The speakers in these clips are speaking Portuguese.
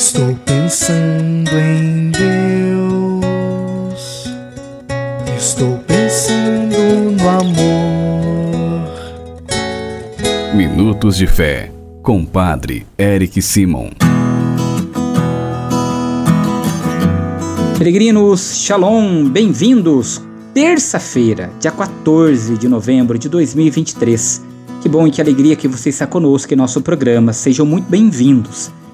Estou pensando em Deus. Estou pensando no amor. Minutos de Fé, com Padre Eric Simon. Peregrinos, Shalom, bem-vindos! Terça-feira, dia 14 de novembro de 2023. Que bom e que alegria que você está conosco em nosso programa. Sejam muito bem-vindos.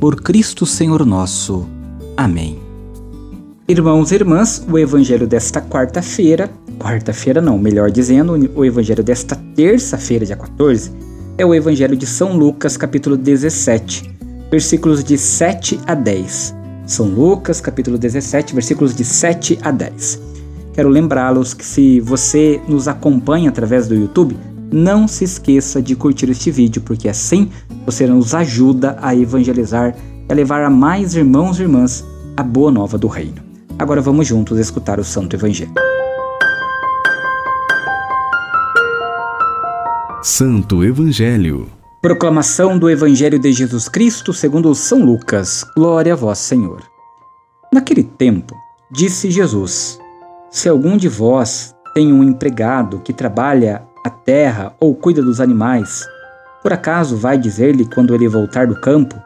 Por Cristo Senhor nosso. Amém. Irmãos e irmãs, o Evangelho desta quarta-feira, quarta-feira não, melhor dizendo, o Evangelho desta terça-feira, dia 14, é o Evangelho de São Lucas, capítulo 17, versículos de 7 a 10. São Lucas, capítulo 17, versículos de 7 a 10. Quero lembrá-los que se você nos acompanha através do YouTube, não se esqueça de curtir este vídeo, porque assim você nos ajuda a evangelizar e a levar a mais irmãos e irmãs a boa nova do reino. Agora vamos juntos escutar o Santo Evangelho. Santo Evangelho. Proclamação do Evangelho de Jesus Cristo segundo São Lucas. Glória a vós, Senhor. Naquele tempo, disse Jesus: se algum de vós tem um empregado que trabalha a terra ou cuida dos animais, por acaso vai dizer-lhe quando ele voltar do campo: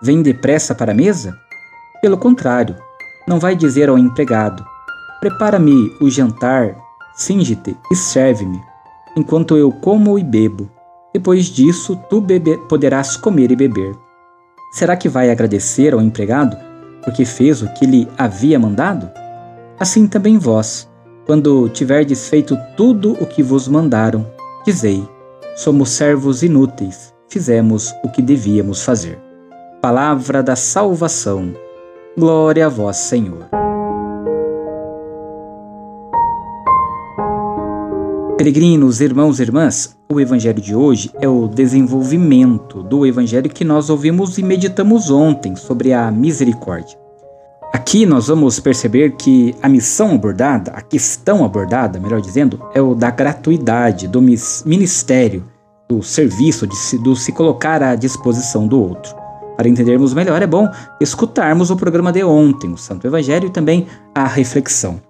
Vem depressa para a mesa? Pelo contrário, não vai dizer ao empregado: Prepara-me o jantar, singe-te e serve-me, enquanto eu como e bebo. Depois disso, tu bebe, poderás comer e beber. Será que vai agradecer ao empregado porque fez o que lhe havia mandado? Assim também vós, quando tiverdes feito tudo o que vos mandaram, dizei: Somos servos inúteis, fizemos o que devíamos fazer. Palavra da salvação. Glória a vós, Senhor. Peregrinos, irmãos e irmãs, o evangelho de hoje é o desenvolvimento do evangelho que nós ouvimos e meditamos ontem sobre a misericórdia. Aqui nós vamos perceber que a missão abordada, a questão abordada, melhor dizendo, é o da gratuidade, do ministério, do serviço, de se, do se colocar à disposição do outro. Para entendermos melhor, é bom escutarmos o programa de ontem, o Santo Evangelho, e também a reflexão.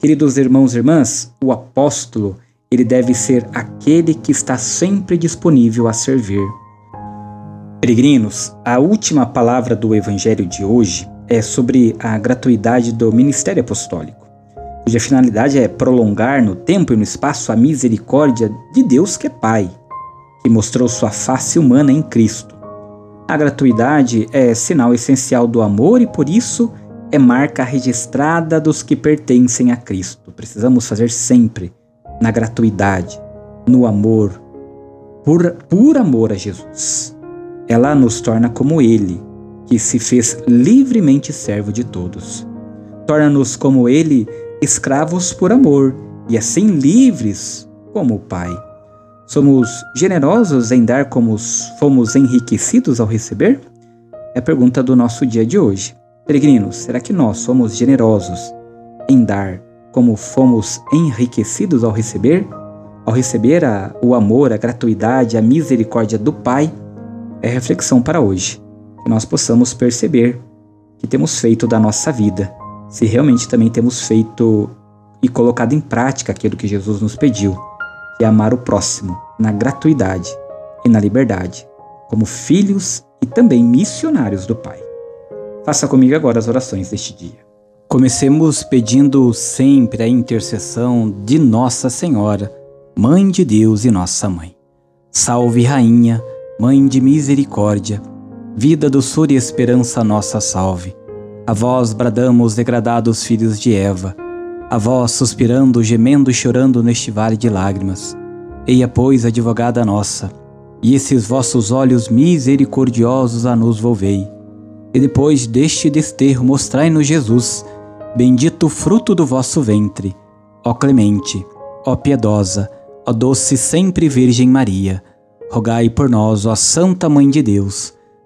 Queridos irmãos e irmãs, o apóstolo, ele deve ser aquele que está sempre disponível a servir. Peregrinos, a última palavra do Evangelho de hoje é sobre a gratuidade do ministério apostólico, cuja finalidade é prolongar no tempo e no espaço a misericórdia de Deus que é Pai, que mostrou sua face humana em Cristo. A gratuidade é sinal essencial do amor e por isso é marca registrada dos que pertencem a Cristo. Precisamos fazer sempre na gratuidade, no amor, por, por amor a Jesus. Ela nos torna como Ele, que se fez livremente servo de todos. Torna-nos como ele, escravos por amor, e assim livres como o Pai. Somos generosos em dar como fomos enriquecidos ao receber? É a pergunta do nosso dia de hoje. Peregrinos, será que nós somos generosos em dar como fomos enriquecidos ao receber? Ao receber a, o amor, a gratuidade, a misericórdia do Pai? É reflexão para hoje que nós possamos perceber que temos feito da nossa vida, se realmente também temos feito e colocado em prática aquilo que Jesus nos pediu, que é amar o próximo na gratuidade e na liberdade, como filhos e também missionários do Pai. Faça comigo agora as orações deste dia. Comecemos pedindo sempre a intercessão de Nossa Senhora, Mãe de Deus e Nossa Mãe. Salve, Rainha, Mãe de Misericórdia, vida, doçura e esperança nossa salve. A vós bradamos, degradados filhos de Eva, a vós suspirando, gemendo e chorando neste vale de lágrimas. Eia, pois, advogada nossa, e esses vossos olhos misericordiosos a nos volvei. E depois deste desterro mostrai-nos Jesus, bendito fruto do vosso ventre. Ó clemente, ó piedosa, ó doce sempre Virgem Maria, rogai por nós, ó Santa Mãe de Deus,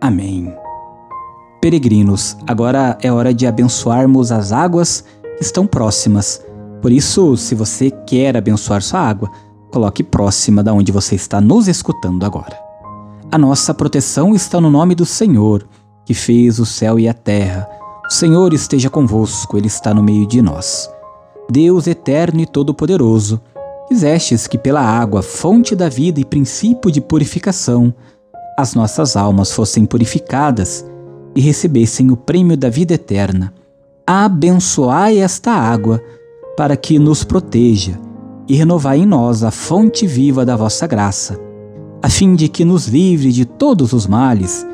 Amém. Peregrinos, agora é hora de abençoarmos as águas que estão próximas. Por isso, se você quer abençoar sua água, coloque próxima da onde você está nos escutando agora. A nossa proteção está no nome do Senhor, que fez o céu e a terra. O Senhor esteja convosco, ele está no meio de nós. Deus eterno e todo-poderoso, quisestes que pela água, fonte da vida e princípio de purificação, as nossas almas fossem purificadas e recebessem o prêmio da vida eterna. Abençoai esta água, para que nos proteja, e renovai em nós a fonte viva da vossa graça, a fim de que nos livre de todos os males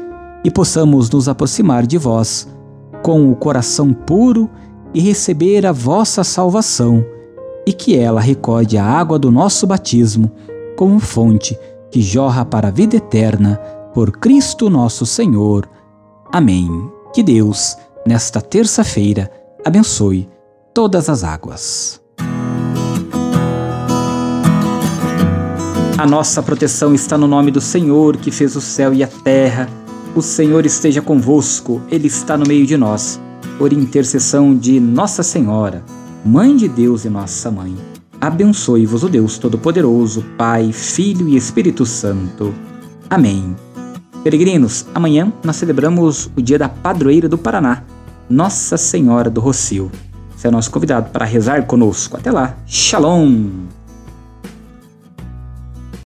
e possamos nos aproximar de vós com o coração puro e receber a vossa salvação, e que ela recorde a água do nosso batismo como fonte que jorra para a vida eterna, por Cristo nosso Senhor. Amém. Que Deus, nesta terça-feira, abençoe todas as águas. A nossa proteção está no nome do Senhor, que fez o céu e a terra. O Senhor esteja convosco, Ele está no meio de nós. Por intercessão de Nossa Senhora, Mãe de Deus e Nossa Mãe, abençoe-vos o Deus Todo-Poderoso, Pai, Filho e Espírito Santo. Amém. Peregrinos, amanhã nós celebramos o dia da padroeira do Paraná, Nossa Senhora do Rocio. Você é nosso convidado para rezar conosco. Até lá. Shalom!